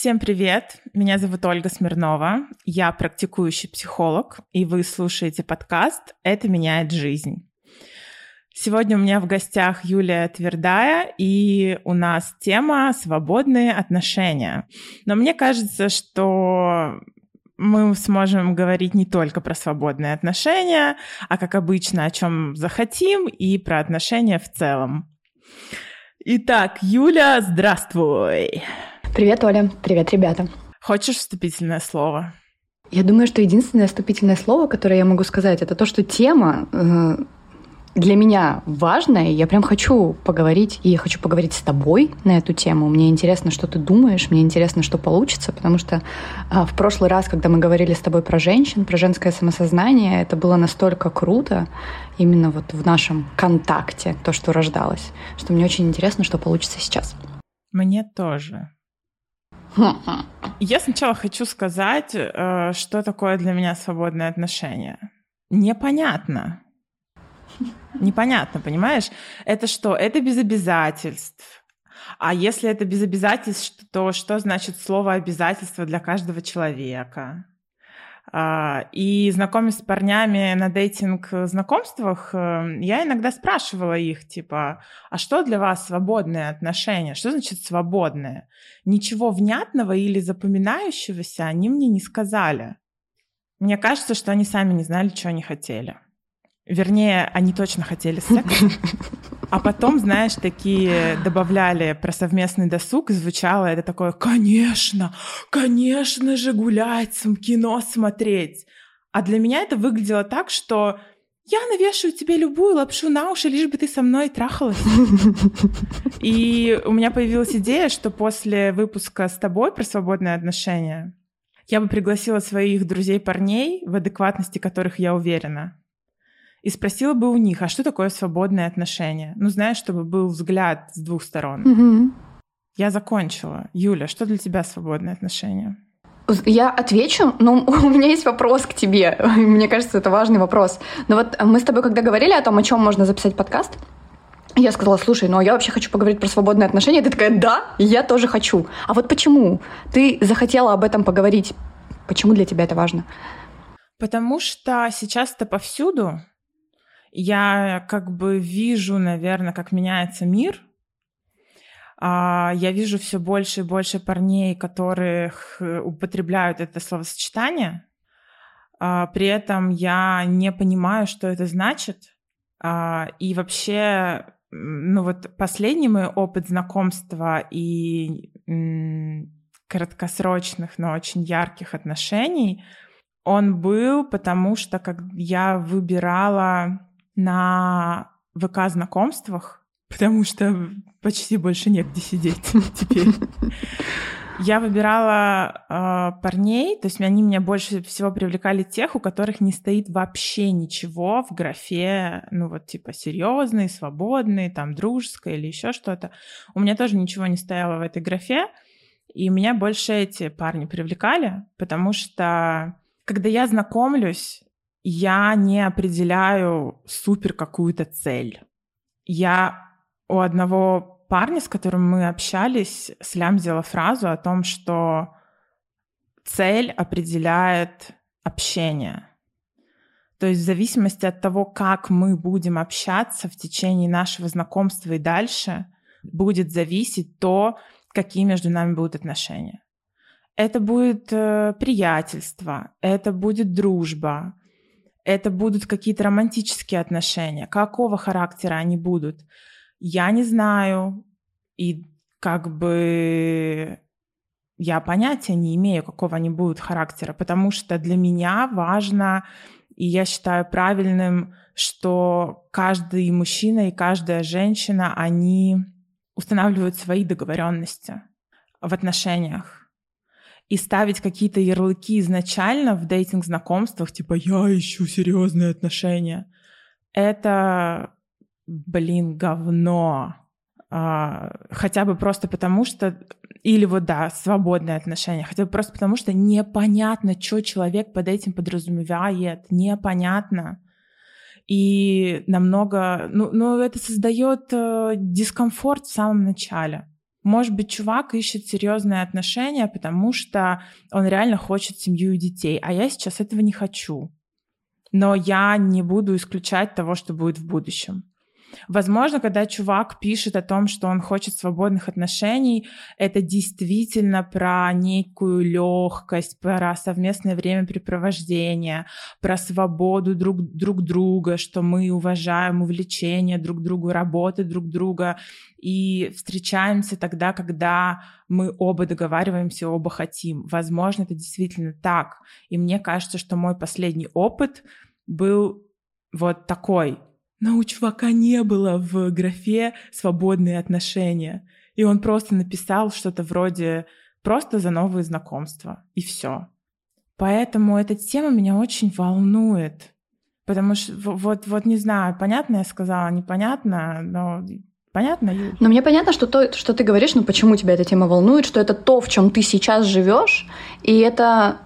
Всем привет! Меня зовут Ольга Смирнова. Я практикующий психолог, и вы слушаете подкаст «Это меняет жизнь». Сегодня у меня в гостях Юлия Твердая, и у нас тема «Свободные отношения». Но мне кажется, что мы сможем говорить не только про свободные отношения, а, как обычно, о чем захотим, и про отношения в целом. Итак, Юля, здравствуй! Привет, Оля. Привет, ребята. Хочешь вступительное слово? Я думаю, что единственное вступительное слово, которое я могу сказать, это то, что тема э, для меня важная. Я прям хочу поговорить, и я хочу поговорить с тобой на эту тему. Мне интересно, что ты думаешь, мне интересно, что получится, потому что э, в прошлый раз, когда мы говорили с тобой про женщин, про женское самосознание, это было настолько круто, именно вот в нашем контакте, то, что рождалось, что мне очень интересно, что получится сейчас. Мне тоже. Я сначала хочу сказать, э, что такое для меня свободное отношение. Непонятно. Непонятно, понимаешь? Это что? Это без обязательств. А если это без обязательств, то что значит слово обязательство для каждого человека? А, и знакомясь с парнями на дейтинг-знакомствах, э, я иногда спрашивала их, типа, а что для вас свободные отношения? Что значит свободное? Ничего внятного или запоминающегося они мне не сказали. Мне кажется, что они сами не знали, что они хотели. Вернее, они точно хотели секс. А потом, знаешь, такие добавляли про совместный досуг, звучало это такое, конечно, конечно же гулять, кино смотреть. А для меня это выглядело так, что я навешаю тебе любую лапшу на уши, лишь бы ты со мной трахалась. И у меня появилась идея, что после выпуска с тобой про свободные отношения я бы пригласила своих друзей-парней, в адекватности которых я уверена, и спросила бы у них, а что такое свободное отношение? Ну, знаешь, чтобы был взгляд с двух сторон. Угу. Я закончила. Юля, что для тебя свободное отношение? Я отвечу, но у меня есть вопрос к тебе. Мне кажется, это важный вопрос. Но вот мы с тобой, когда говорили о том, о чем можно записать подкаст, я сказала, слушай, ну я вообще хочу поговорить про свободные отношения. Ты такая, да, я тоже хочу. А вот почему ты захотела об этом поговорить? Почему для тебя это важно? Потому что сейчас это повсюду я как бы вижу, наверное, как меняется мир. А, я вижу все больше и больше парней, которых э, употребляют это словосочетание. А, при этом я не понимаю, что это значит. А, и вообще, ну вот последний мой опыт знакомства и краткосрочных, но очень ярких отношений, он был потому, что как я выбирала на ВК-знакомствах, потому что почти больше негде сидеть теперь. Я выбирала э, парней, то есть они меня больше всего привлекали тех, у которых не стоит вообще ничего в графе, ну вот типа серьезный, свободный, там дружеское или еще что-то. У меня тоже ничего не стояло в этой графе, и меня больше эти парни привлекали, потому что когда я знакомлюсь, я не определяю супер какую-то цель. Я у одного парня, с которым мы общались, слямзила фразу о том, что цель определяет общение. То есть в зависимости от того, как мы будем общаться в течение нашего знакомства и дальше, будет зависеть то, какие между нами будут отношения. Это будет э, приятельство, это будет дружба, это будут какие-то романтические отношения. Какого характера они будут? Я не знаю. И как бы я понятия не имею, какого они будут характера, потому что для меня важно, и я считаю правильным, что каждый мужчина и каждая женщина, они устанавливают свои договоренности в отношениях и ставить какие-то ярлыки изначально в дейтинг-знакомствах, типа «я ищу серьезные отношения», это, блин, говно. А, хотя бы просто потому, что... Или вот, да, свободные отношения. Хотя бы просто потому, что непонятно, что человек под этим подразумевает. Непонятно. И намного... Ну, ну это создает э, дискомфорт в самом начале. Может быть, чувак ищет серьезные отношения, потому что он реально хочет семью и детей, а я сейчас этого не хочу. Но я не буду исключать того, что будет в будущем. Возможно, когда чувак пишет о том, что он хочет свободных отношений, это действительно про некую легкость, про совместное времяпрепровождение, про свободу друг, друг друга, что мы уважаем увлечения друг другу, работы друг друга и встречаемся тогда, когда мы оба договариваемся, оба хотим. Возможно, это действительно так. И мне кажется, что мой последний опыт был вот такой — но у чувака не было в графе «свободные отношения». И он просто написал что-то вроде «просто за новые знакомства». И все. Поэтому эта тема меня очень волнует. Потому что вот, вот не знаю, понятно я сказала, непонятно, но Понятно, Юль? Но мне понятно, что то, что ты говоришь, ну почему тебя эта тема волнует, что это то, в чем ты сейчас живешь, и это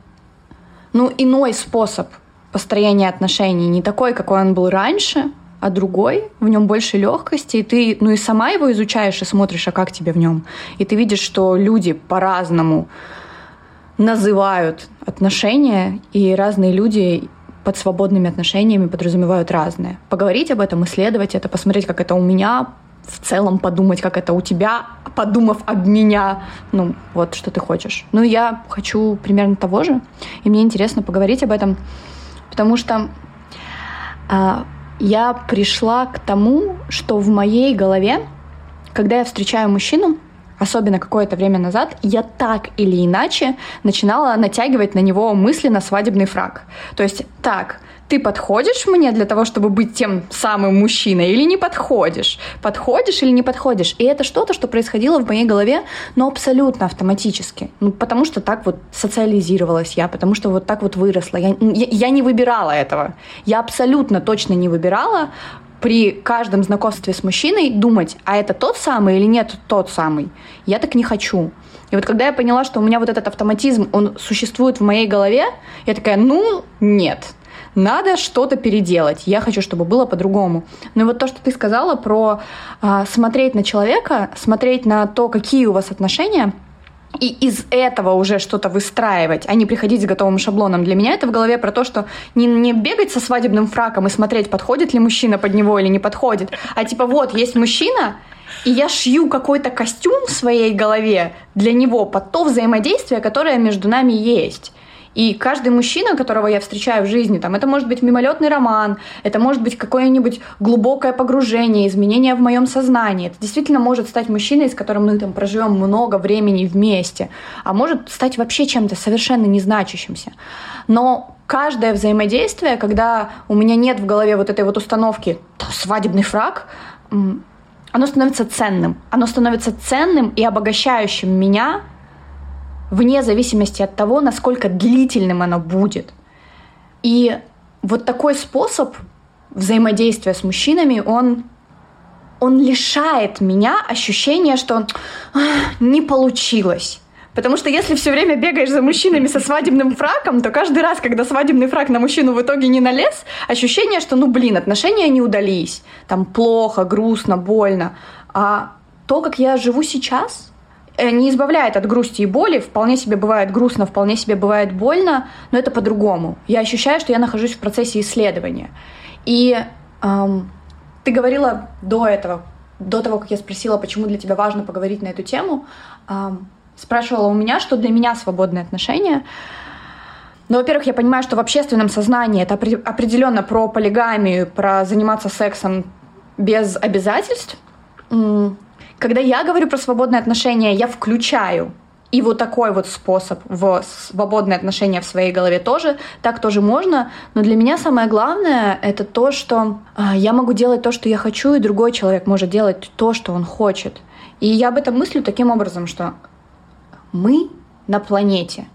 ну, иной способ построения отношений, не такой, какой он был раньше, а другой, в нем больше легкости, и ты, ну и сама его изучаешь и смотришь, а как тебе в нем. И ты видишь, что люди по-разному называют отношения, и разные люди под свободными отношениями подразумевают разное. Поговорить об этом, исследовать это, посмотреть, как это у меня, в целом подумать, как это у тебя, подумав об меня, ну, вот что ты хочешь. Ну, я хочу примерно того же, и мне интересно поговорить об этом, потому что а, я пришла к тому, что в моей голове, когда я встречаю мужчину, особенно какое-то время назад, я так или иначе начинала натягивать на него мысли на свадебный фраг. То есть, так, ты подходишь мне для того, чтобы быть тем самым мужчиной или не подходишь? Подходишь или не подходишь? И это что-то, что происходило в моей голове, но абсолютно автоматически. Ну, потому что так вот социализировалась я, потому что вот так вот выросла. Я, я, я не выбирала этого. Я абсолютно точно не выбирала при каждом знакомстве с мужчиной думать, а это тот самый или нет тот самый. Я так не хочу. И вот когда я поняла, что у меня вот этот автоматизм, он существует в моей голове, я такая, ну, нет надо что-то переделать. Я хочу, чтобы было по-другому. И вот то, что ты сказала про а, смотреть на человека, смотреть на то, какие у вас отношения, и из этого уже что-то выстраивать, а не приходить с готовым шаблоном. Для меня это в голове про то, что не, не бегать со свадебным фраком и смотреть, подходит ли мужчина под него или не подходит, а типа вот, есть мужчина, и я шью какой-то костюм в своей голове для него под то взаимодействие, которое между нами есть. И каждый мужчина, которого я встречаю в жизни, там, это может быть мимолетный роман, это может быть какое-нибудь глубокое погружение, изменение в моем сознании. Это действительно может стать мужчиной, с которым мы там проживем много времени вместе, а может стать вообще чем-то совершенно незначащимся. Но каждое взаимодействие, когда у меня нет в голове вот этой вот установки свадебный фраг, оно становится ценным. Оно становится ценным и обогащающим меня вне зависимости от того, насколько длительным оно будет. И вот такой способ взаимодействия с мужчинами, он, он лишает меня ощущения, что не получилось. Потому что если все время бегаешь за мужчинами со свадебным фраком, то каждый раз, когда свадебный фрак на мужчину в итоге не налез, ощущение, что, ну блин, отношения не удались. Там плохо, грустно, больно. А то, как я живу сейчас, не избавляет от грусти и боли. Вполне себе бывает грустно, вполне себе бывает больно, но это по-другому. Я ощущаю, что я нахожусь в процессе исследования. И эм, ты говорила до этого, до того, как я спросила, почему для тебя важно поговорить на эту тему, эм, спрашивала у меня, что для меня свободные отношения. Ну, во-первых, я понимаю, что в общественном сознании это определенно про полигамию, про заниматься сексом без обязательств. Когда я говорю про свободные отношения, я включаю и вот такой вот способ в свободные отношения в своей голове тоже, так тоже можно. Но для меня самое главное — это то, что а, я могу делать то, что я хочу, и другой человек может делать то, что он хочет. И я об этом мыслю таким образом, что мы на планете.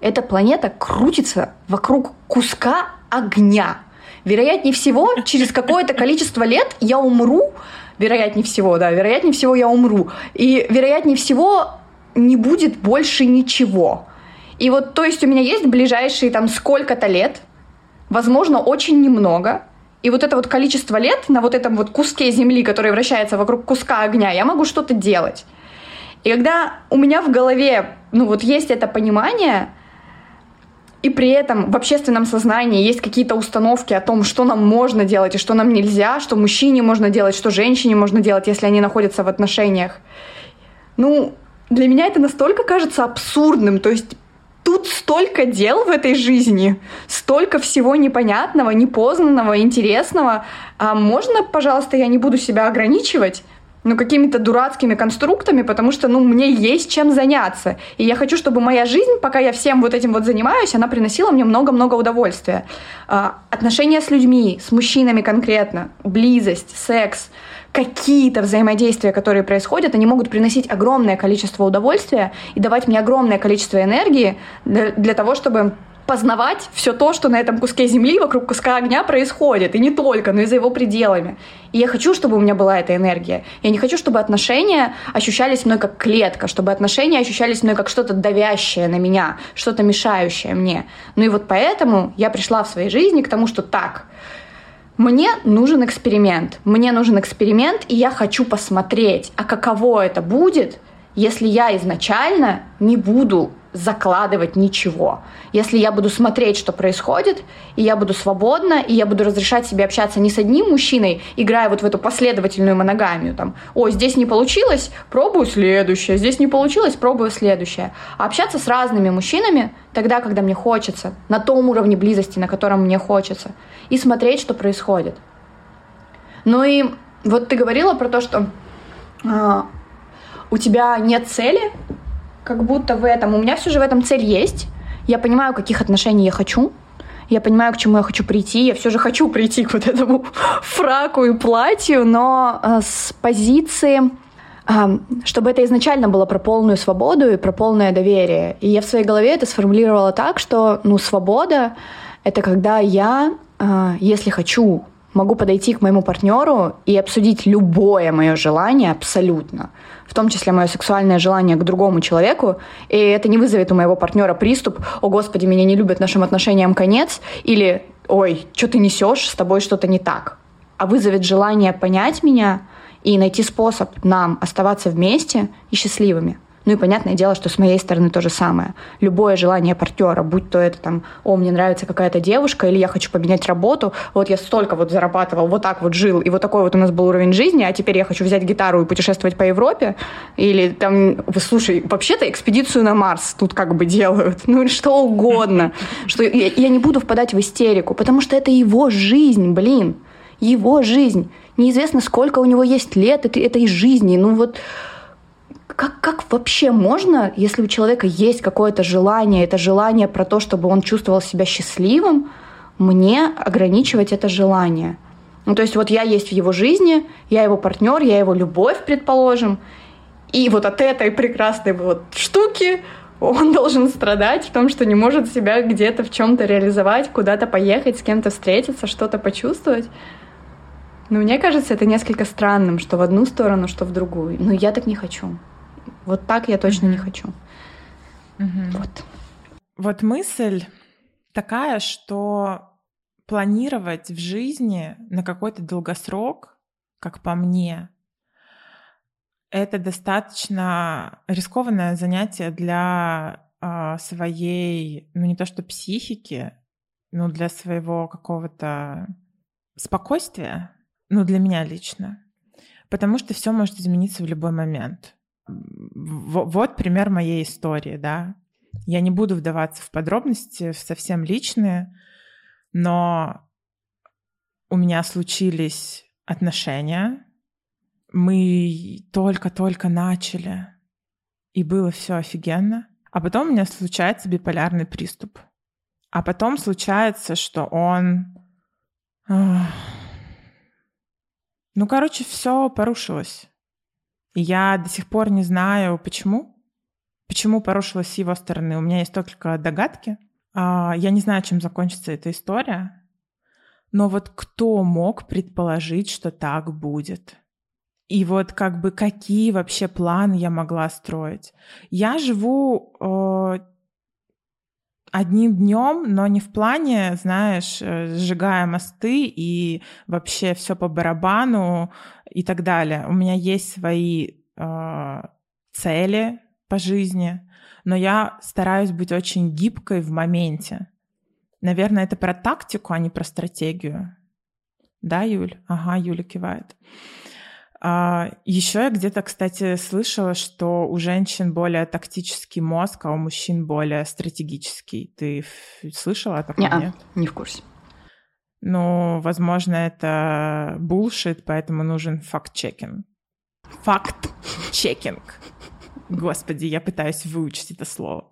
Эта планета крутится вокруг куска огня. Вероятнее всего, через какое-то количество лет я умру, вероятнее всего, да, вероятнее всего я умру. И вероятнее всего не будет больше ничего. И вот, то есть у меня есть ближайшие там сколько-то лет, возможно, очень немного, и вот это вот количество лет на вот этом вот куске земли, который вращается вокруг куска огня, я могу что-то делать. И когда у меня в голове, ну вот есть это понимание, и при этом в общественном сознании есть какие-то установки о том, что нам можно делать и что нам нельзя, что мужчине можно делать, что женщине можно делать, если они находятся в отношениях. Ну, для меня это настолько кажется абсурдным. То есть тут столько дел в этой жизни, столько всего непонятного, непознанного, интересного. А можно, пожалуйста, я не буду себя ограничивать? Ну, какими-то дурацкими конструктами, потому что, ну, мне есть чем заняться. И я хочу, чтобы моя жизнь, пока я всем вот этим вот занимаюсь, она приносила мне много-много удовольствия. А, отношения с людьми, с мужчинами конкретно, близость, секс, какие-то взаимодействия, которые происходят, они могут приносить огромное количество удовольствия и давать мне огромное количество энергии для, для того, чтобы познавать все то, что на этом куске земли вокруг куска огня происходит. И не только, но и за его пределами. И я хочу, чтобы у меня была эта энергия. Я не хочу, чтобы отношения ощущались мной как клетка, чтобы отношения ощущались мной как что-то давящее на меня, что-то мешающее мне. Ну и вот поэтому я пришла в своей жизни к тому, что так, мне нужен эксперимент. Мне нужен эксперимент, и я хочу посмотреть, а каково это будет, если я изначально не буду закладывать ничего. Если я буду смотреть, что происходит, и я буду свободна, и я буду разрешать себе общаться не с одним мужчиной, играя вот в эту последовательную моногамию, там, о, здесь не получилось, пробую следующее, здесь не получилось, пробую следующее. А общаться с разными мужчинами тогда, когда мне хочется, на том уровне близости, на котором мне хочется, и смотреть, что происходит. Ну и вот ты говорила про то, что э, у тебя нет цели, как будто в этом. У меня все же в этом цель есть. Я понимаю, каких отношений я хочу. Я понимаю, к чему я хочу прийти. Я все же хочу прийти к вот этому фраку и платью, но э, с позиции э, чтобы это изначально было про полную свободу и про полное доверие. И я в своей голове это сформулировала так, что ну, свобода — это когда я, э, если хочу, могу подойти к моему партнеру и обсудить любое мое желание абсолютно в том числе мое сексуальное желание к другому человеку, и это не вызовет у моего партнера приступ «О, Господи, меня не любят, нашим отношениям конец», или «Ой, что ты несешь, с тобой что-то не так», а вызовет желание понять меня и найти способ нам оставаться вместе и счастливыми. Ну и понятное дело, что с моей стороны то же самое. Любое желание партнера, будь то это там, о, мне нравится какая-то девушка, или я хочу поменять работу, вот я столько вот зарабатывал, вот так вот жил, и вот такой вот у нас был уровень жизни, а теперь я хочу взять гитару и путешествовать по Европе, или там, слушай, вообще-то экспедицию на Марс тут как бы делают, ну или что угодно, что я, я не буду впадать в истерику, потому что это его жизнь, блин, его жизнь. Неизвестно, сколько у него есть лет этой, этой жизни, ну вот как, как вообще можно, если у человека есть какое-то желание, это желание про то, чтобы он чувствовал себя счастливым, мне ограничивать это желание? Ну, то есть вот я есть в его жизни, я его партнер, я его любовь, предположим, и вот от этой прекрасной вот штуки он должен страдать в том, что не может себя где-то в чем-то реализовать, куда-то поехать, с кем-то встретиться, что-то почувствовать. Но мне кажется, это несколько странным, что в одну сторону, что в другую. Но я так не хочу. Вот так я точно не хочу. Вот. Вот мысль такая, что планировать в жизни на какой-то долгосрок, как по мне, это достаточно рискованное занятие для э, своей, ну не то что психики, но для своего какого-то спокойствия, ну для меня лично, потому что все может измениться в любой момент вот пример моей истории, да. Я не буду вдаваться в подробности, в совсем личные, но у меня случились отношения, мы только-только начали, и было все офигенно. А потом у меня случается биполярный приступ. А потом случается, что он... Ну, короче, все порушилось. Я до сих пор не знаю, почему. Почему порушилась с его стороны. У меня есть только догадки. А, я не знаю, чем закончится эта история. Но вот кто мог предположить, что так будет? И вот как бы какие вообще планы я могла строить? Я живу э, одним днем, но не в плане, знаешь, э, сжигая мосты и вообще все по барабану и так далее. У меня есть свои э, цели по жизни, но я стараюсь быть очень гибкой в моменте. Наверное, это про тактику, а не про стратегию. Да, Юль? Ага, Юля кивает. А, еще я где-то, кстати, слышала, что у женщин более тактический мозг, а у мужчин более стратегический. Ты слышала о таком? Не, не в курсе. Ну, возможно, это булшит, поэтому нужен факт-чекинг. Факт-чекинг. Господи, я пытаюсь выучить это слово.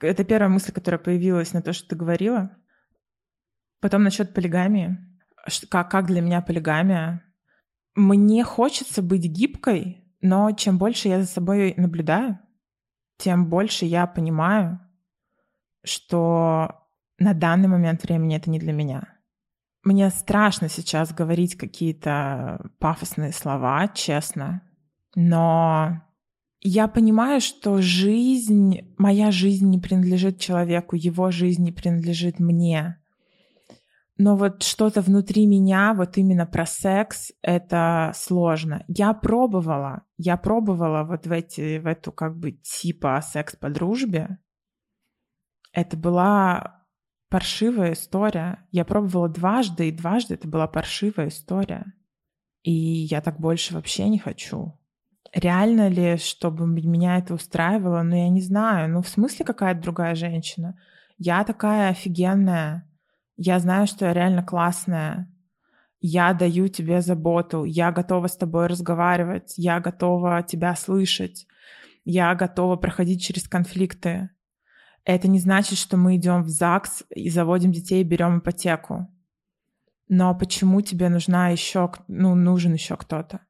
Это первая мысль, которая появилась на то, что ты говорила. Потом насчет полигамии. Как, как для меня полигамия? Мне хочется быть гибкой, но чем больше я за собой наблюдаю, тем больше я понимаю, что на данный момент времени это не для меня. Мне страшно сейчас говорить какие-то пафосные слова, честно, но я понимаю, что жизнь, моя жизнь не принадлежит человеку, его жизнь не принадлежит мне. Но вот что-то внутри меня, вот именно про секс, это сложно. Я пробовала, я пробовала вот в, эти, в эту как бы типа секс по дружбе. Это была паршивая история. Я пробовала дважды, и дважды это была паршивая история. И я так больше вообще не хочу. Реально ли, чтобы меня это устраивало? Ну, я не знаю. Ну, в смысле какая-то другая женщина? Я такая офигенная. Я знаю, что я реально классная. Я даю тебе заботу. Я готова с тобой разговаривать. Я готова тебя слышать. Я готова проходить через конфликты. Это не значит, что мы идем в ЗАГС и заводим детей и берем ипотеку. Но почему тебе нужна еще, ну, нужен еще кто-то?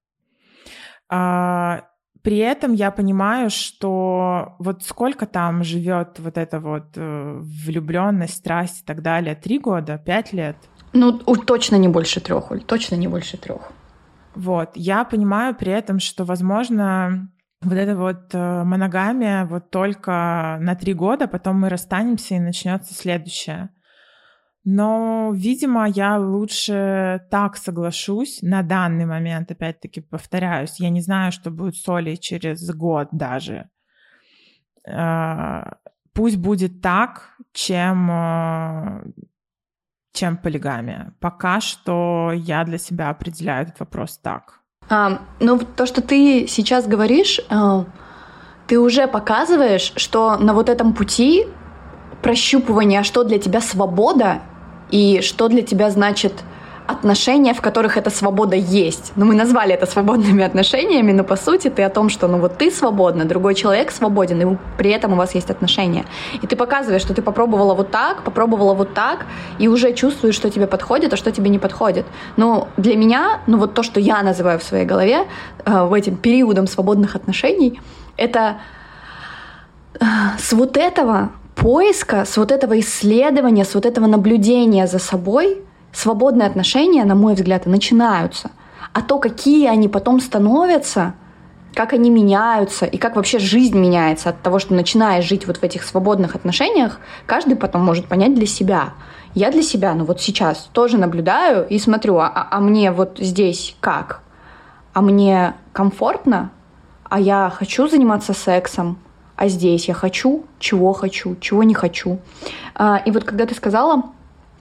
А, при этом я понимаю, что вот сколько там живет вот эта вот э, влюбленность, страсть и так далее, три года, пять лет? Ну, точно не больше трех, точно не больше трех. Вот, я понимаю при этом, что, возможно, вот эта вот э, моногамия вот только на три года, потом мы расстанемся и начнется следующее. Но, видимо, я лучше так соглашусь на данный момент, опять-таки повторяюсь, я не знаю, что будет с Олей через год даже. А, пусть будет так, чем, а, чем полигамия. Пока что я для себя определяю этот вопрос так. А, ну, то, что ты сейчас говоришь, а, ты уже показываешь, что на вот этом пути прощупывания, что для тебя свобода, и что для тебя значит отношения, в которых эта свобода есть. Ну, мы назвали это свободными отношениями, но по сути ты о том, что ну вот ты свободна, другой человек свободен, и при этом у вас есть отношения. И ты показываешь, что ты попробовала вот так, попробовала вот так, и уже чувствуешь, что тебе подходит, а что тебе не подходит. Но для меня, ну вот то, что я называю в своей голове э, в этим периодом свободных отношений, это э, с вот этого поиска, с вот этого исследования, с вот этого наблюдения за собой свободные отношения, на мой взгляд, начинаются. А то, какие они потом становятся, как они меняются и как вообще жизнь меняется от того, что начинаешь жить вот в этих свободных отношениях, каждый потом может понять для себя. Я для себя, ну вот сейчас тоже наблюдаю и смотрю, а, а, а мне вот здесь как? А мне комфортно? А я хочу заниматься сексом? а здесь я хочу, чего хочу, чего не хочу. А, и вот когда ты сказала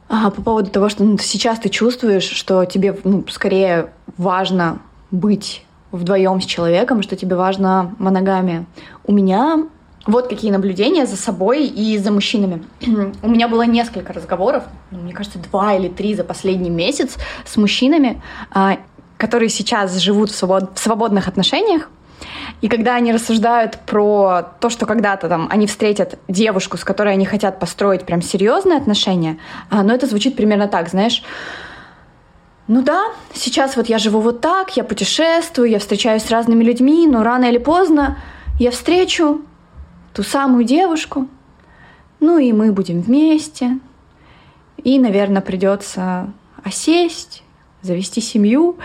а, по поводу того, что ну, сейчас ты чувствуешь, что тебе ну, скорее важно быть вдвоем с человеком, что тебе важна моногамия. У меня вот какие наблюдения за собой и за мужчинами. У меня было несколько разговоров, ну, мне кажется, два или три за последний месяц с мужчинами, а, которые сейчас живут в свободных отношениях, и когда они рассуждают про то, что когда-то там они встретят девушку, с которой они хотят построить прям серьезные отношения, а, но это звучит примерно так, знаешь, ну да, сейчас вот я живу вот так, я путешествую, я встречаюсь с разными людьми, но рано или поздно я встречу ту самую девушку, ну и мы будем вместе, и, наверное, придется осесть, завести семью.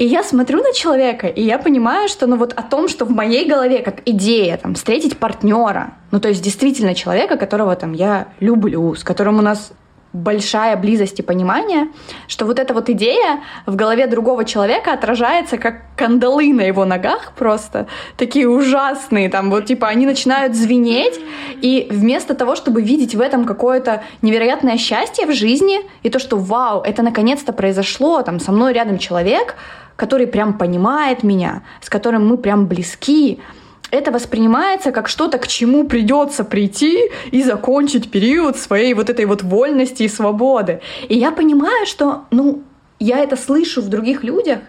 И я смотрю на человека, и я понимаю, что ну вот о том, что в моей голове как идея там встретить партнера, ну то есть действительно человека, которого там я люблю, с которым у нас большая близость и понимание, что вот эта вот идея в голове другого человека отражается как кандалы на его ногах просто, такие ужасные, там вот типа они начинают звенеть, и вместо того, чтобы видеть в этом какое-то невероятное счастье в жизни, и то, что вау, это наконец-то произошло, там со мной рядом человек, который прям понимает меня, с которым мы прям близки, это воспринимается как что-то, к чему придется прийти и закончить период своей вот этой вот вольности и свободы. И я понимаю, что, ну, я это слышу в других людях,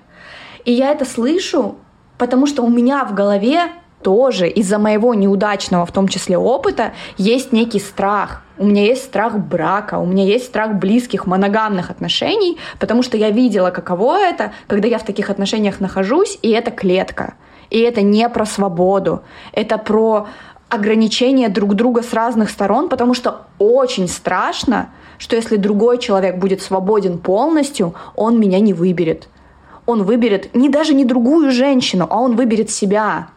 и я это слышу, потому что у меня в голове тоже из-за моего неудачного, в том числе, опыта, есть некий страх. У меня есть страх брака, у меня есть страх близких, моногамных отношений, потому что я видела, каково это, когда я в таких отношениях нахожусь, и это клетка — и это не про свободу, это про ограничение друг друга с разных сторон, потому что очень страшно, что если другой человек будет свободен полностью, он меня не выберет. Он выберет не даже не другую женщину, а он выберет себя.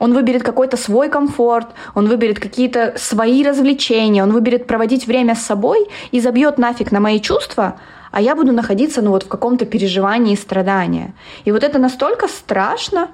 Он выберет какой-то свой комфорт, он выберет какие-то свои развлечения, он выберет проводить время с собой и забьет нафиг на мои чувства, а я буду находиться ну вот в каком-то переживании и страдании. И вот это настолько страшно,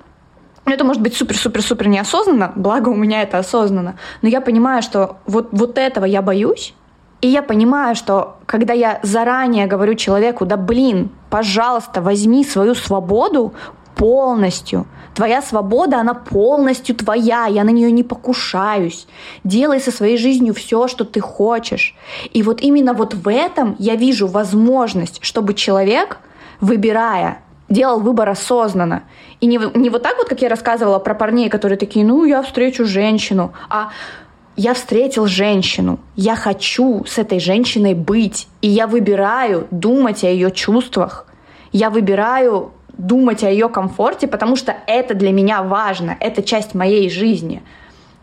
это может быть супер-супер-супер неосознанно, благо у меня это осознанно, но я понимаю, что вот, вот этого я боюсь, и я понимаю, что когда я заранее говорю человеку, да блин, пожалуйста, возьми свою свободу полностью. Твоя свобода, она полностью твоя, я на нее не покушаюсь. Делай со своей жизнью все, что ты хочешь. И вот именно вот в этом я вижу возможность, чтобы человек, выбирая делал выбор осознанно. И не, не вот так вот, как я рассказывала про парней, которые такие, ну, я встречу женщину, а я встретил женщину, я хочу с этой женщиной быть, и я выбираю думать о ее чувствах, я выбираю думать о ее комфорте, потому что это для меня важно, это часть моей жизни.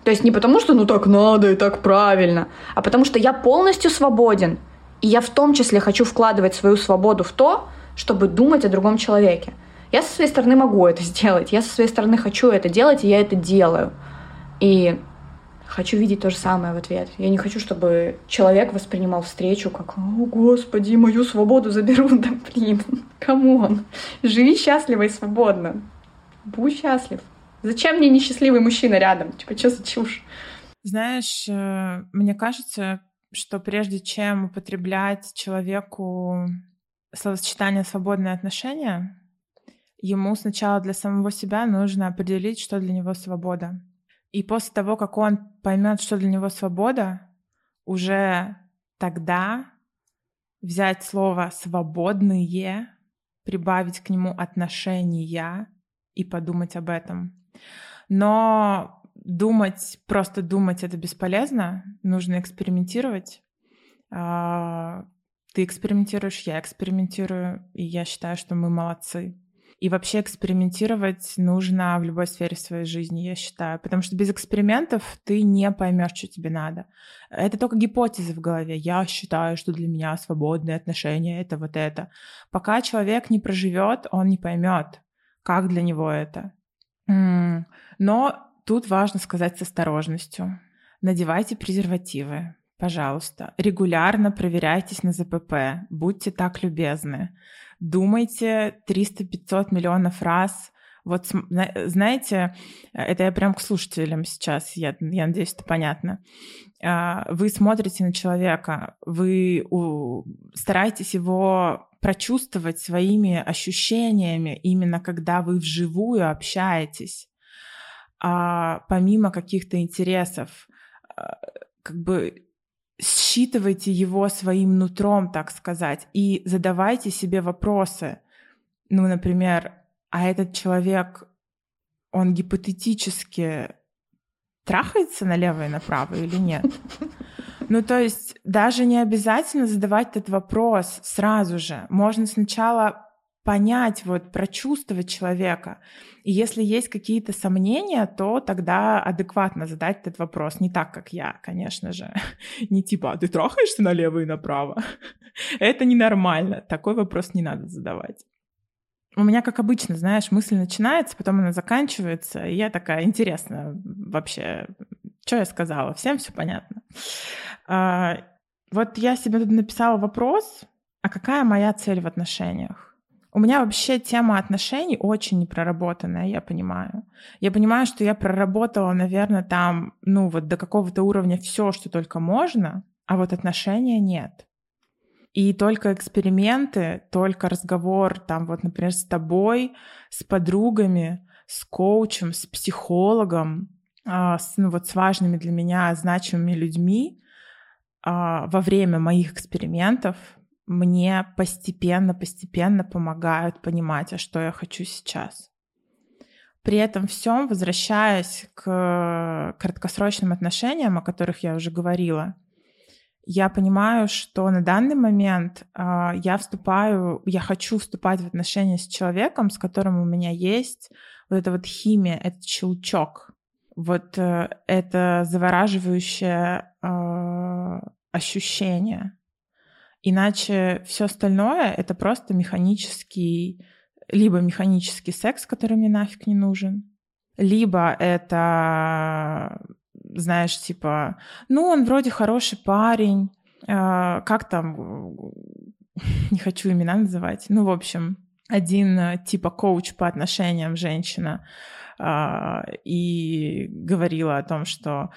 То есть не потому, что ну так надо и так правильно, а потому что я полностью свободен, и я в том числе хочу вкладывать свою свободу в то, чтобы думать о другом человеке. Я со своей стороны могу это сделать, я со своей стороны хочу это делать, и я это делаю. И хочу видеть то же самое в ответ. Я не хочу, чтобы человек воспринимал встречу как «О, Господи, мою свободу заберут». Да блин, come on. Живи счастливо и свободно. Будь счастлив. Зачем мне несчастливый мужчина рядом? Типа, что за чушь? Знаешь, э, мне кажется, что прежде чем употреблять человеку словосочетание «свободные отношения», ему сначала для самого себя нужно определить, что для него свобода. И после того, как он поймет, что для него свобода, уже тогда взять слово «свободные», прибавить к нему отношения и подумать об этом. Но думать, просто думать это бесполезно, нужно экспериментировать. А, ты экспериментируешь, я экспериментирую, и я считаю, что мы молодцы. И вообще экспериментировать нужно в любой сфере своей жизни, я считаю. Потому что без экспериментов ты не поймешь, что тебе надо. Это только гипотезы в голове. Я считаю, что для меня свободные отношения это вот это. Пока человек не проживет, он не поймет, как для него это. Но тут важно сказать с осторожностью. Надевайте презервативы. Пожалуйста, регулярно проверяйтесь на ЗПП, будьте так любезны. Думайте 300-500 миллионов раз. Вот знаете, это я прям к слушателям сейчас, я, я надеюсь, это понятно. А, вы смотрите на человека, вы стараетесь его прочувствовать своими ощущениями, именно когда вы вживую общаетесь, а помимо каких-то интересов, а, как бы считывайте его своим нутром, так сказать, и задавайте себе вопросы. Ну, например, а этот человек, он гипотетически трахается налево и направо или нет? Ну, то есть даже не обязательно задавать этот вопрос сразу же. Можно сначала понять, вот, прочувствовать человека. И если есть какие-то сомнения, то тогда адекватно задать этот вопрос. Не так, как я, конечно же. Не типа, а ты трахаешься налево и направо? Это ненормально. Такой вопрос не надо задавать. У меня, как обычно, знаешь, мысль начинается, потом она заканчивается, и я такая, интересно вообще, что я сказала? Всем все понятно. А, Вот я себе тут написала вопрос, а какая моя цель в отношениях? У меня вообще тема отношений очень непроработанная, я понимаю. Я понимаю, что я проработала, наверное, там, ну вот до какого-то уровня все, что только можно, а вот отношения нет. И только эксперименты, только разговор там вот, например, с тобой, с подругами, с коучем, с психологом, а, с, ну, вот с важными для меня значимыми людьми а, во время моих экспериментов мне постепенно-постепенно помогают понимать, а что я хочу сейчас. При этом всем, возвращаясь к краткосрочным отношениям, о которых я уже говорила, я понимаю, что на данный момент э, я вступаю, я хочу вступать в отношения с человеком, с которым у меня есть вот эта вот химия, этот щелчок, вот э, это завораживающее э, ощущение. Иначе все остальное это просто механический, либо механический секс, который мне нафиг не нужен, либо это знаешь, типа, ну, он вроде хороший парень, э, как там, не хочу имена называть, ну, в общем, один типа коуч по отношениям женщина э, и говорила о том, что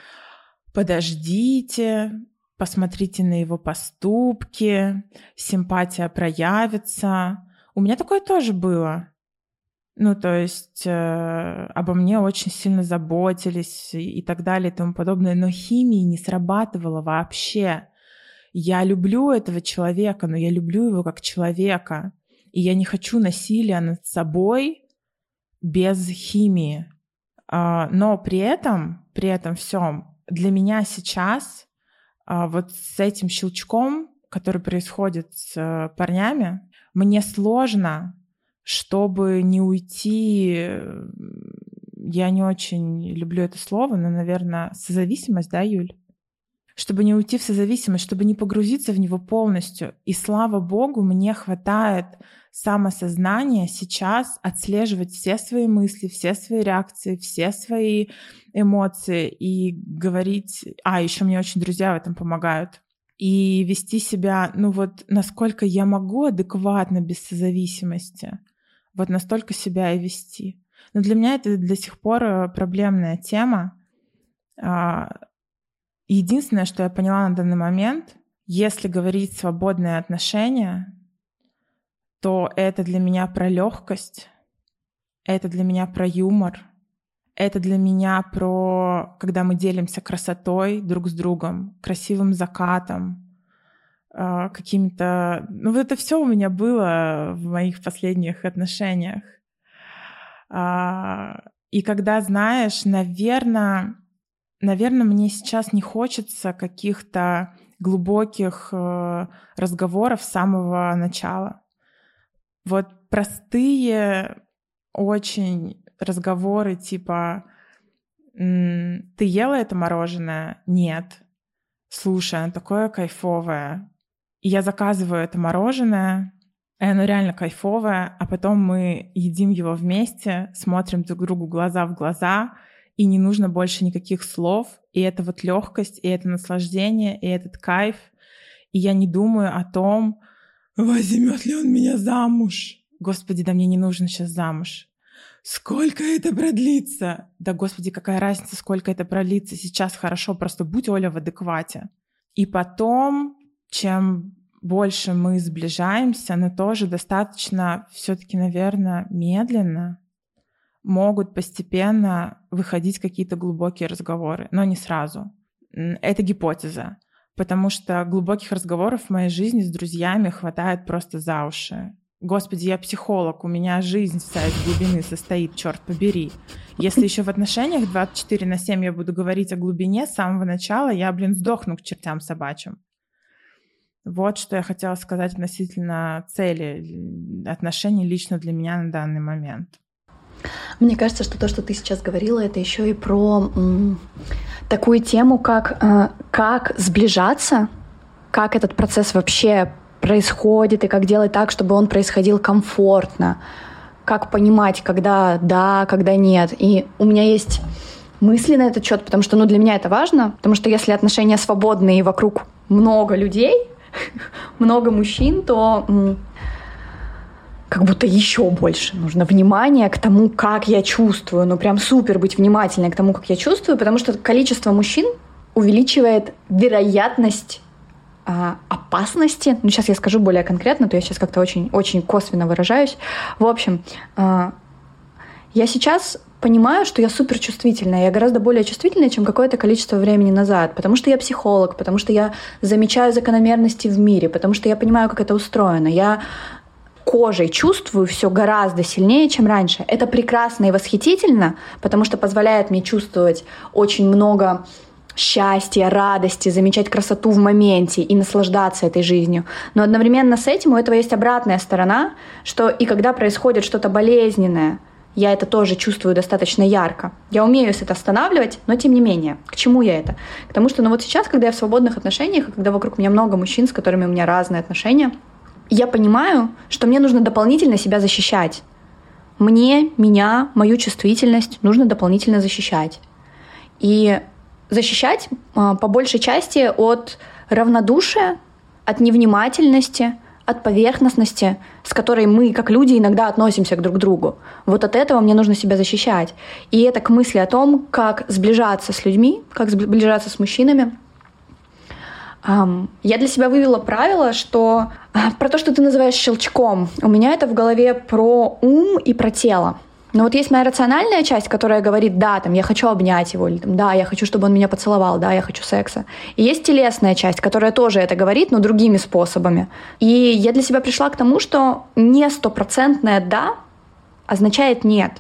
подождите, посмотрите на его поступки, симпатия проявится. У меня такое тоже было. Ну, то есть э, обо мне очень сильно заботились и, и так далее и тому подобное, но химии не срабатывало вообще. Я люблю этого человека, но я люблю его как человека, и я не хочу насилия над собой без химии. Э, но при этом, при этом всем, для меня сейчас э, вот с этим щелчком, который происходит с э, парнями, мне сложно чтобы не уйти, я не очень люблю это слово, но, наверное, созависимость, да, Юль? Чтобы не уйти в созависимость, чтобы не погрузиться в него полностью. И слава богу, мне хватает самосознания сейчас отслеживать все свои мысли, все свои реакции, все свои эмоции и говорить... А, еще мне очень друзья в этом помогают и вести себя, ну вот, насколько я могу адекватно без созависимости вот настолько себя и вести. Но для меня это до сих пор э, проблемная тема. А, единственное, что я поняла на данный момент, если говорить свободные отношения, то это для меня про легкость, это для меня про юмор, это для меня про, когда мы делимся красотой друг с другом, красивым закатом, а, какими-то... Ну, вот это все у меня было в моих последних отношениях. А, и когда, знаешь, наверное, наверное, мне сейчас не хочется каких-то глубоких э, разговоров с самого начала. Вот простые очень разговоры типа «Ты ела это мороженое?» «Нет». «Слушай, оно такое кайфовое. И я заказываю это мороженое, и оно реально кайфовое, а потом мы едим его вместе, смотрим друг другу глаза в глаза, и не нужно больше никаких слов, и это вот легкость, и это наслаждение, и этот кайф. И я не думаю о том, возьмет ли он меня замуж. Господи, да мне не нужно сейчас замуж. Сколько это продлится? Да, господи, какая разница, сколько это продлится. Сейчас хорошо, просто будь, Оля, в адеквате. И потом чем больше мы сближаемся, но тоже достаточно все-таки, наверное, медленно могут постепенно выходить какие-то глубокие разговоры, но не сразу. Это гипотеза, потому что глубоких разговоров в моей жизни с друзьями хватает просто за уши. Господи, я психолог, у меня жизнь вся из глубины состоит, черт побери. Если еще в отношениях 24 на 7 я буду говорить о глубине с самого начала, я, блин, сдохну к чертям собачьим. Вот что я хотела сказать относительно цели отношений лично для меня на данный момент. Мне кажется, что то, что ты сейчас говорила, это еще и про м, такую тему, как э, как сближаться, как этот процесс вообще происходит и как делать так, чтобы он происходил комфортно, как понимать, когда да, когда нет. И у меня есть мысли на этот счет, потому что, ну, для меня это важно, потому что если отношения свободные и вокруг много людей, много мужчин, то как будто еще больше нужно внимания к тому, как я чувствую, ну прям супер быть внимательной к тому, как я чувствую, потому что количество мужчин увеличивает вероятность а, опасности. Ну сейчас я скажу более конкретно, то я сейчас как-то очень, очень косвенно выражаюсь. В общем, а, я сейчас понимаю, что я супер чувствительная. Я гораздо более чувствительная, чем какое-то количество времени назад. Потому что я психолог, потому что я замечаю закономерности в мире, потому что я понимаю, как это устроено. Я кожей чувствую все гораздо сильнее, чем раньше. Это прекрасно и восхитительно, потому что позволяет мне чувствовать очень много счастья, радости, замечать красоту в моменте и наслаждаться этой жизнью. Но одновременно с этим у этого есть обратная сторона, что и когда происходит что-то болезненное, я это тоже чувствую достаточно ярко. Я умею это останавливать, но тем не менее. К чему я это? К тому, что ну вот сейчас, когда я в свободных отношениях, когда вокруг меня много мужчин, с которыми у меня разные отношения, я понимаю, что мне нужно дополнительно себя защищать. Мне, меня, мою чувствительность нужно дополнительно защищать. И защищать а, по большей части от равнодушия, от невнимательности, от поверхностности, с которой мы, как люди, иногда относимся к друг другу. Вот от этого мне нужно себя защищать. И это к мысли о том, как сближаться с людьми, как сближаться с мужчинами. Я для себя вывела правило, что а, про то, что ты называешь щелчком, у меня это в голове про ум и про тело. Но вот есть моя рациональная часть, которая говорит, да, там, я хочу обнять его, или там, да, я хочу, чтобы он меня поцеловал, да, я хочу секса. И есть телесная часть, которая тоже это говорит, но другими способами. И я для себя пришла к тому, что не стопроцентное «да» означает «нет».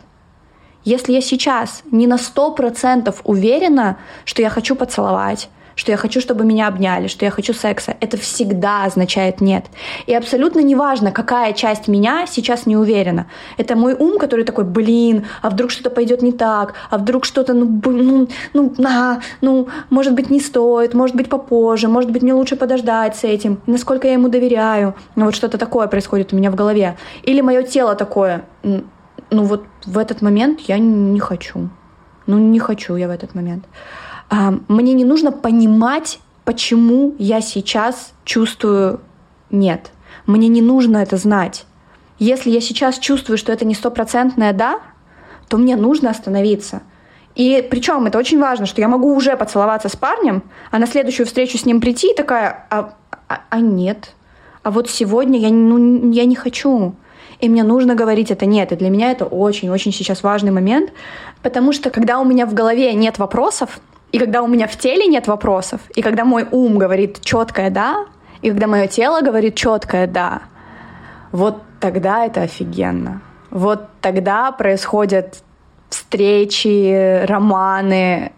Если я сейчас не на сто процентов уверена, что я хочу поцеловать, что я хочу, чтобы меня обняли, что я хочу секса, это всегда означает нет. И абсолютно неважно, какая часть меня сейчас не уверена. Это мой ум, который такой, блин, а вдруг что-то пойдет не так, а вдруг что-то, ну, ну, ну, на, ну, может быть, не стоит, может быть, попозже, может быть, мне лучше подождать с этим, насколько я ему доверяю. Ну, вот что-то такое происходит у меня в голове. Или мое тело такое, ну, вот в этот момент я не хочу. Ну, не хочу я в этот момент. А, мне не нужно понимать, почему я сейчас чувствую нет. Мне не нужно это знать. Если я сейчас чувствую, что это не стопроцентное да, то мне нужно остановиться. И причем это очень важно, что я могу уже поцеловаться с парнем, а на следующую встречу с ним прийти и такая, а, а, а нет, а вот сегодня я, ну, я не хочу. И мне нужно говорить это нет. И для меня это очень-очень сейчас важный момент, потому что когда у меня в голове нет вопросов, и когда у меня в теле нет вопросов, и когда мой ум говорит четкое да, и когда мое тело говорит четкое да, вот тогда это офигенно. Вот тогда происходят встречи, романы,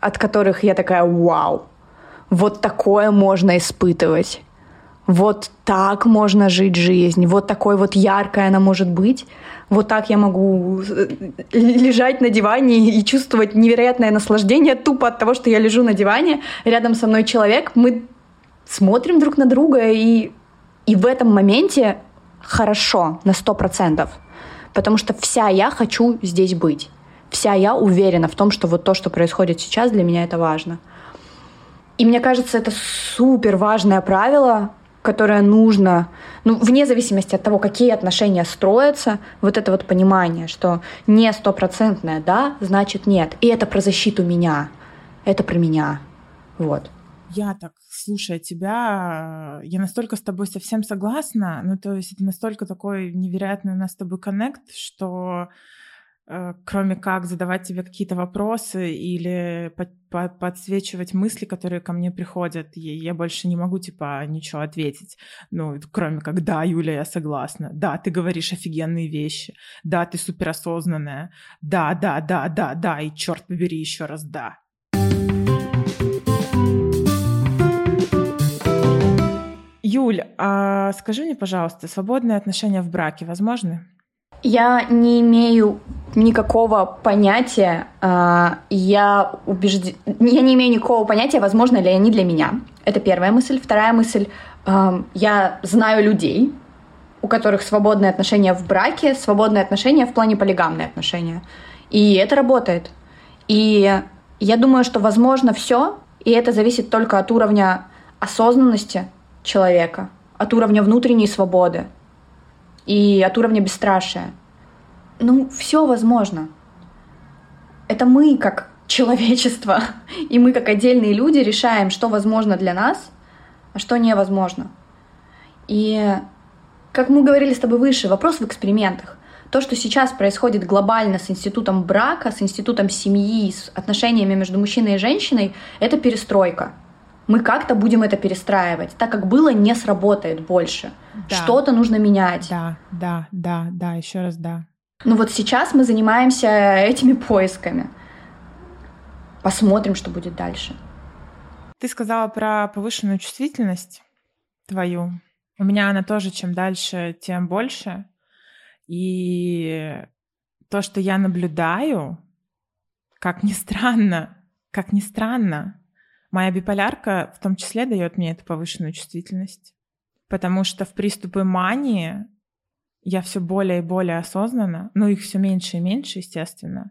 от которых я такая вау. Вот такое можно испытывать. Вот так можно жить жизнь. Вот такой вот яркой она может быть вот так я могу э, лежать на диване и чувствовать невероятное наслаждение тупо от того, что я лежу на диване, рядом со мной человек, мы смотрим друг на друга, и, и в этом моменте хорошо на сто процентов. Потому что вся я хочу здесь быть. Вся я уверена в том, что вот то, что происходит сейчас, для меня это важно. И мне кажется, это супер важное правило, которое нужно, ну, вне зависимости от того, какие отношения строятся, вот это вот понимание, что не стопроцентное «да» значит «нет». И это про защиту меня, это про меня. Вот. Я так, слушая тебя, я настолько с тобой совсем согласна, ну, то есть это настолько такой невероятный у нас с тобой коннект, что кроме как задавать тебе какие-то вопросы или подсвечивать мысли, которые ко мне приходят. Я больше не могу, типа, ничего ответить. Ну, кроме как, да, Юля, я согласна. Да, ты говоришь офигенные вещи. Да, ты суперосознанная. Да, да, да, да, да. И черт побери, еще раз да. Юль, а скажи мне, пожалуйста, свободные отношения в браке возможны? Я не имею никакого понятия, а, я убеждена, я не имею никакого понятия, возможно ли они для меня. Это первая мысль. Вторая мысль, я знаю людей, у которых свободные отношения в браке, свободные отношения в плане полигамные отношения. И это работает. И я думаю, что возможно все, и это зависит только от уровня осознанности человека, от уровня внутренней свободы и от уровня бесстрашия. Ну, все возможно. Это мы, как человечество, и мы, как отдельные люди, решаем, что возможно для нас, а что невозможно. И, как мы говорили с тобой выше, вопрос в экспериментах. То, что сейчас происходит глобально с институтом брака, с институтом семьи, с отношениями между мужчиной и женщиной, это перестройка. Мы как-то будем это перестраивать. Так как было, не сработает больше. Да. Что-то нужно менять. Да, да, да, да, еще раз да. Ну вот сейчас мы занимаемся этими поисками. Посмотрим, что будет дальше. Ты сказала про повышенную чувствительность твою. У меня она тоже чем дальше, тем больше. И то, что я наблюдаю, как ни странно, как ни странно, моя биполярка в том числе дает мне эту повышенную чувствительность. Потому что в приступы мании я все более и более осознанно, ну их все меньше и меньше, естественно.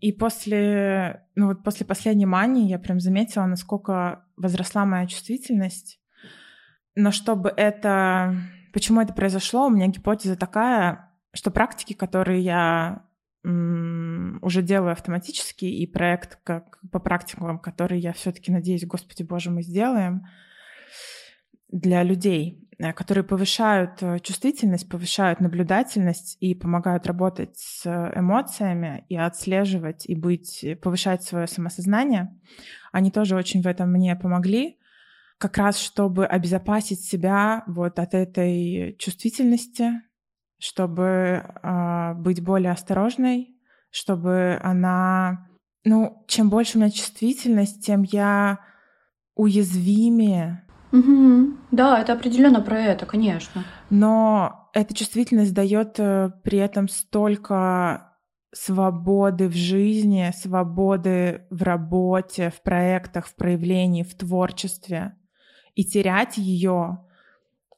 И после, ну вот после последней мании я прям заметила, насколько возросла моя чувствительность. Но чтобы это Почему это произошло? У меня гипотеза такая, что практики, которые я уже делаю автоматически, и проект как по практикам, который я все-таки надеюсь, Господи Боже, мы сделаем для людей, которые повышают э, чувствительность, повышают наблюдательность и помогают работать с эмоциями и отслеживать и быть, повышать свое самосознание. Они тоже очень в этом мне помогли как раз чтобы обезопасить себя вот от этой чувствительности, чтобы э, быть более осторожной, чтобы она, ну, чем больше у меня чувствительность, тем я уязвимее. Угу. Да, это определенно про это, конечно. Но эта чувствительность дает э, при этом столько свободы в жизни, свободы в работе, в проектах, в проявлении, в творчестве и терять ее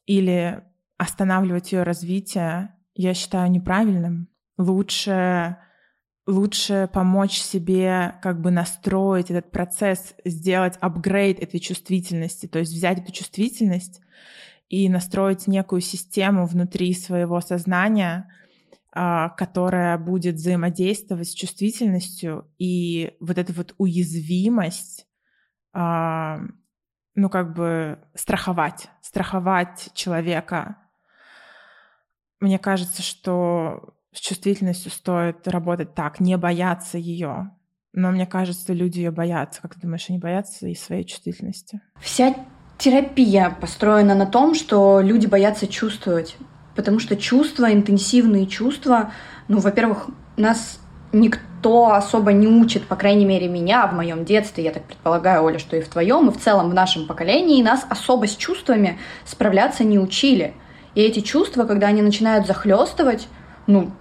или останавливать ее развитие, я считаю неправильным. Лучше, лучше помочь себе как бы настроить этот процесс, сделать апгрейд этой чувствительности, то есть взять эту чувствительность и настроить некую систему внутри своего сознания, а, которая будет взаимодействовать с чувствительностью, и вот эта вот уязвимость а, ну, как бы страховать, страховать человека. Мне кажется, что с чувствительностью стоит работать так, не бояться ее. Но мне кажется, люди ее боятся. Как ты думаешь, они боятся и своей чувствительности? Вся терапия построена на том, что люди боятся чувствовать. Потому что чувства, интенсивные чувства, ну, во-первых, нас никто особо не учит, по крайней мере, меня в моем детстве, я так предполагаю, Оля, что и в твоем, и в целом в нашем поколении, нас особо с чувствами справляться не учили. И эти чувства, когда они начинают захлестывать, ну,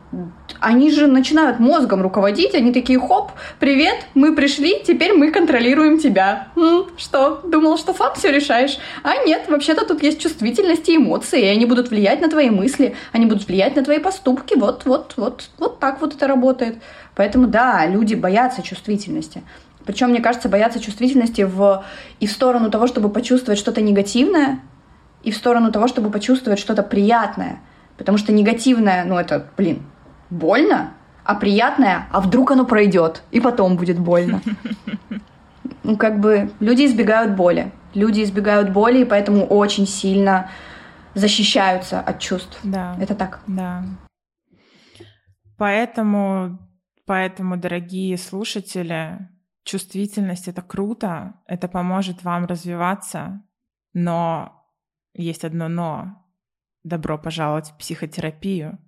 они же начинают мозгом руководить, они такие, хоп, привет, мы пришли, теперь мы контролируем тебя. М, что, думал, что сам все решаешь? А нет, вообще-то тут есть чувствительность и эмоции, и они будут влиять на твои мысли, они будут влиять на твои поступки, вот, вот, вот, вот так вот это работает. Поэтому да, люди боятся чувствительности. Причем, мне кажется, боятся чувствительности в, и в сторону того, чтобы почувствовать что-то негативное, и в сторону того, чтобы почувствовать что-то приятное. Потому что негативное, ну это, блин, больно, а приятное, а вдруг оно пройдет, и потом будет больно. Ну, как бы люди избегают боли. Люди избегают боли, и поэтому очень сильно защищаются от чувств. Да. Это так. Да. Поэтому Поэтому, дорогие слушатели, чувствительность — это круто, это поможет вам развиваться, но есть одно «но». Добро пожаловать в психотерапию,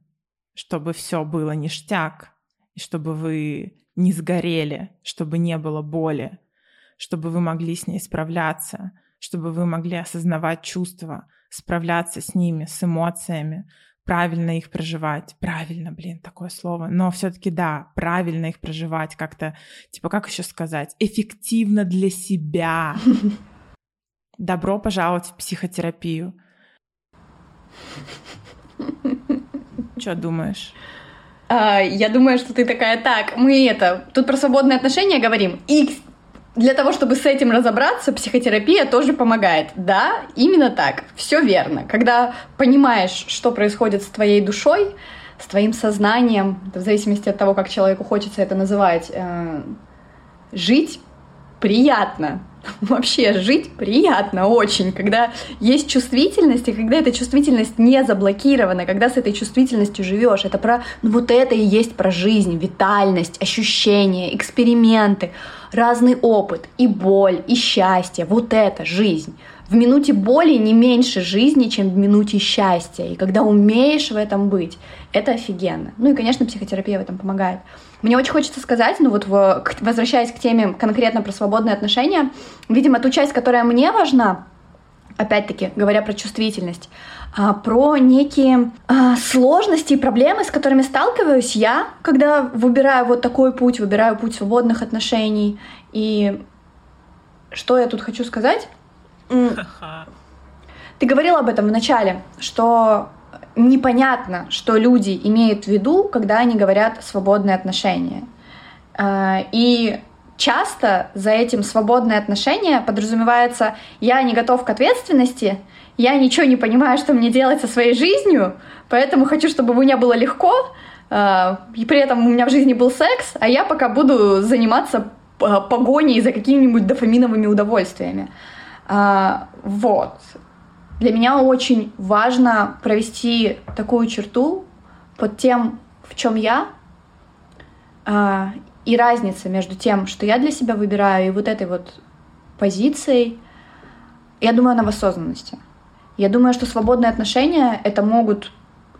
чтобы все было ништяк, и чтобы вы не сгорели, чтобы не было боли, чтобы вы могли с ней справляться, чтобы вы могли осознавать чувства, справляться с ними, с эмоциями, правильно их проживать. Правильно, блин, такое слово. Но все-таки да, правильно их проживать как-то, типа, как еще сказать, эффективно для себя. Добро пожаловать в психотерапию. Что думаешь? А, я думаю, что ты такая, так, мы это, тут про свободные отношения говорим, и для того, чтобы с этим разобраться, психотерапия тоже помогает. Да, именно так. Все верно. Когда понимаешь, что происходит с твоей душой, с твоим сознанием, в зависимости от того, как человеку хочется это называть, э, жить приятно. Вообще жить приятно очень, когда есть чувствительность, и когда эта чувствительность не заблокирована, когда с этой чувствительностью живешь. Это про ну, вот это и есть про жизнь, витальность, ощущения, эксперименты, разный опыт, и боль, и счастье. Вот это жизнь. В минуте боли не меньше жизни, чем в минуте счастья. И когда умеешь в этом быть, это офигенно. Ну и, конечно, психотерапия в этом помогает. Мне очень хочется сказать, ну вот в, возвращаясь к теме конкретно про свободные отношения, видимо, ту часть, которая мне важна, опять-таки, говоря про чувствительность, а, про некие а, сложности и проблемы, с которыми сталкиваюсь я, когда выбираю вот такой путь, выбираю путь свободных отношений. И что я тут хочу сказать? Ты говорила об этом в начале, что непонятно, что люди имеют в виду, когда они говорят свободные отношения. А, и часто за этим свободные отношения подразумевается «я не готов к ответственности», «я ничего не понимаю, что мне делать со своей жизнью, поэтому хочу, чтобы у меня было легко», а, и при этом у меня в жизни был секс, а я пока буду заниматься погоней за какими-нибудь дофаминовыми удовольствиями. А, вот. Для меня очень важно провести такую черту под тем, в чем я, а, и разница между тем, что я для себя выбираю, и вот этой вот позицией, я думаю, она в осознанности. Я думаю, что свободные отношения — это могут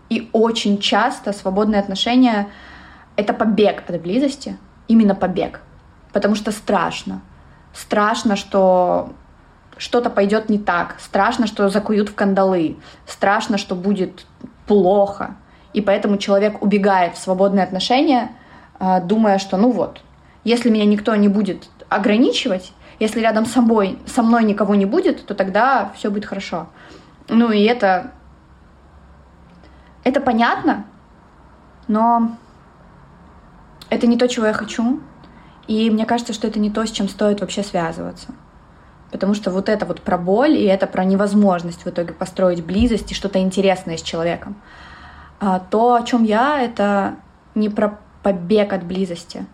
и очень часто свободные отношения — это побег от близости, именно побег, потому что страшно. Страшно, что что-то пойдет не так, страшно, что закуют в кандалы, страшно, что будет плохо. И поэтому человек убегает в свободные отношения, а, думая, что ну вот, если меня никто не будет ограничивать, если рядом с собой, со мной никого не будет, то тогда все будет хорошо. Ну и это, это понятно, но это не то, чего я хочу. И мне кажется, что это не то, с чем стоит вообще связываться. Потому что вот это вот про боль, и это про невозможность в итоге построить близость и что-то интересное с человеком. А то, о чем я, это не про побег от близости,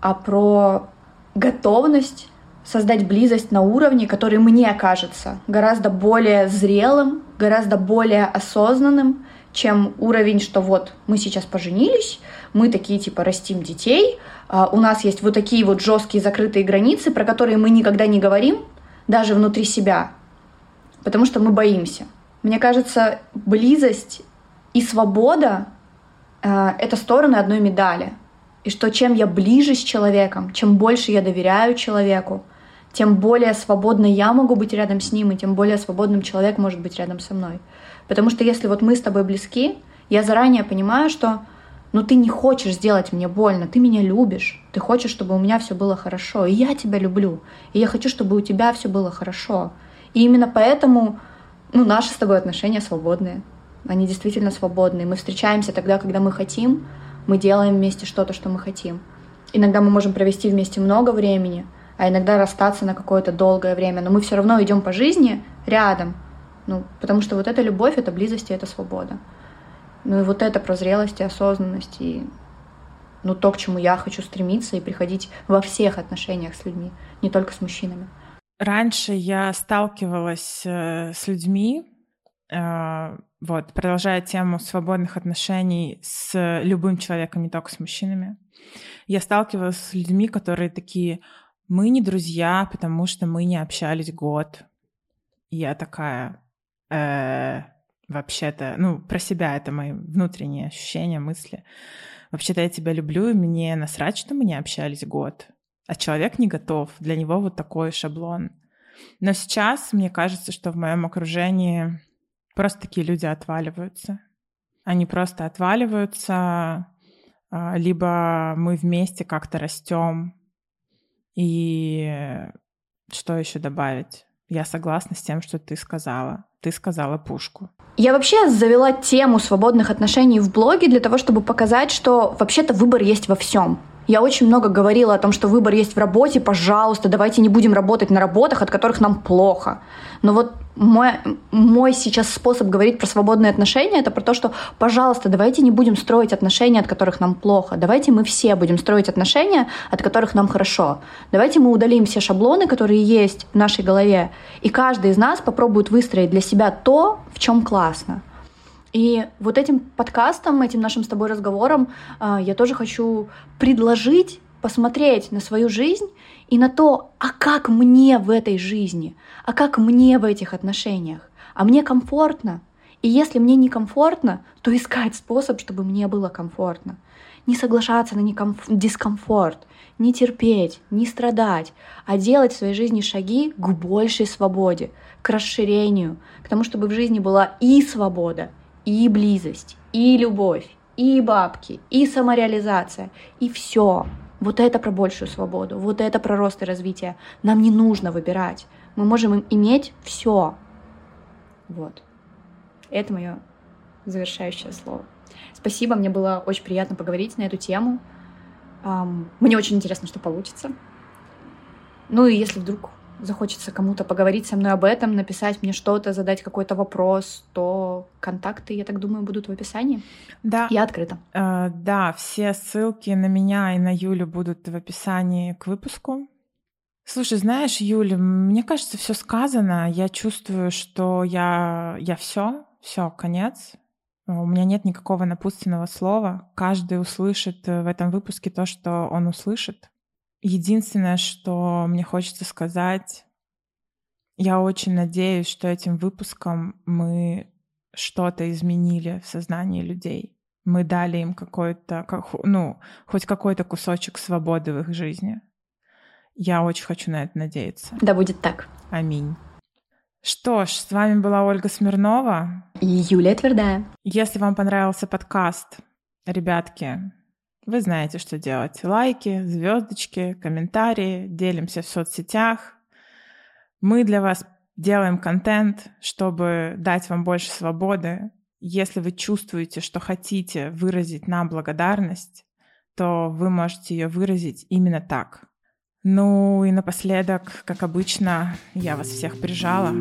а про готовность создать близость на уровне, который мне кажется гораздо более зрелым, гораздо более осознанным, чем уровень, что вот мы сейчас поженились, мы такие типа растим детей, а у нас есть вот такие вот жесткие закрытые границы, про которые мы никогда не говорим, даже внутри себя, потому что мы боимся. Мне кажется, близость и свобода э, — это стороны одной медали. И что чем я ближе с человеком, чем больше я доверяю человеку, тем более свободно я могу быть рядом с ним, и тем более свободным человек может быть рядом со мной. Потому что если вот мы с тобой близки, я заранее понимаю, что но ты не хочешь сделать мне больно, ты меня любишь, ты хочешь, чтобы у меня все было хорошо, и я тебя люблю, и я хочу, чтобы у тебя все было хорошо. И именно поэтому ну, наши с тобой отношения свободные. Они действительно свободные. Мы встречаемся тогда, когда мы хотим, мы делаем вместе что-то, что мы хотим. Иногда мы можем провести вместе много времени, а иногда расстаться на какое-то долгое время, но мы все равно идем по жизни рядом. Ну, потому что вот эта любовь, это близость и это свобода. Ну и вот это про зрелость и осознанность, и ну, то, к чему я хочу стремиться и приходить во всех отношениях с людьми, не только с мужчинами. Раньше я сталкивалась э, с людьми, э, вот, продолжая тему свободных отношений с любым человеком, не только с мужчинами. Я сталкивалась с людьми, которые такие, мы не друзья, потому что мы не общались год. И я такая, э, вообще-то, ну, про себя это мои внутренние ощущения, мысли. Вообще-то я тебя люблю, и мне насрать, что мы не общались год. А человек не готов. Для него вот такой шаблон. Но сейчас мне кажется, что в моем окружении просто такие люди отваливаются. Они просто отваливаются, а, либо мы вместе как-то растем. И что еще добавить? Я согласна с тем, что ты сказала. ты сказала пушку. Я вообще завела тему свободных отношений в блоге для того, чтобы показать, что вообще-то выбор есть во всем. Я очень много говорила о том, что выбор есть в работе, пожалуйста, давайте не будем работать на работах, от которых нам плохо. Но вот мой, мой сейчас способ говорить про свободные отношения, это про то, что, пожалуйста, давайте не будем строить отношения, от которых нам плохо. Давайте мы все будем строить отношения, от которых нам хорошо. Давайте мы удалим все шаблоны, которые есть в нашей голове, и каждый из нас попробует выстроить для себя то, в чем классно. И вот этим подкастом, этим нашим с тобой разговором а, я тоже хочу предложить посмотреть на свою жизнь и на то, а как мне в этой жизни, а как мне в этих отношениях, а мне комфортно. И если мне некомфортно, то искать способ, чтобы мне было комфортно. Не соглашаться на некомф... дискомфорт, не терпеть, не страдать, а делать в своей жизни шаги к большей свободе, к расширению, к тому, чтобы в жизни была и свобода, и близость, и любовь, и бабки, и самореализация, и все. Вот это про большую свободу, вот это про рост и развитие. Нам не нужно выбирать. Мы можем иметь все. Вот. Это мое завершающее слово. Спасибо, мне было очень приятно поговорить на эту тему. Мне очень интересно, что получится. Ну и если вдруг захочется кому-то поговорить со мной об этом, написать мне что-то, задать какой-то вопрос, то контакты, я так думаю, будут в описании. Да. Я открыта. Э, да, все ссылки на меня и на Юлю будут в описании к выпуску. Слушай, знаешь, Юля, мне кажется, все сказано. Я чувствую, что я, я все, все, конец. У меня нет никакого напутственного слова. Каждый услышит в этом выпуске то, что он услышит. Единственное, что мне хочется сказать, я очень надеюсь, что этим выпуском мы что-то изменили в сознании людей. Мы дали им какой-то, ну, хоть какой-то кусочек свободы в их жизни. Я очень хочу на это надеяться. Да будет так. Аминь. Что ж, с вами была Ольга Смирнова. И Юлия Твердая. Если вам понравился подкаст, ребятки, вы знаете, что делать. Лайки, звездочки, комментарии, делимся в соцсетях. Мы для вас делаем контент, чтобы дать вам больше свободы. Если вы чувствуете, что хотите выразить нам благодарность, то вы можете ее выразить именно так. Ну и напоследок, как обычно, я вас всех прижала.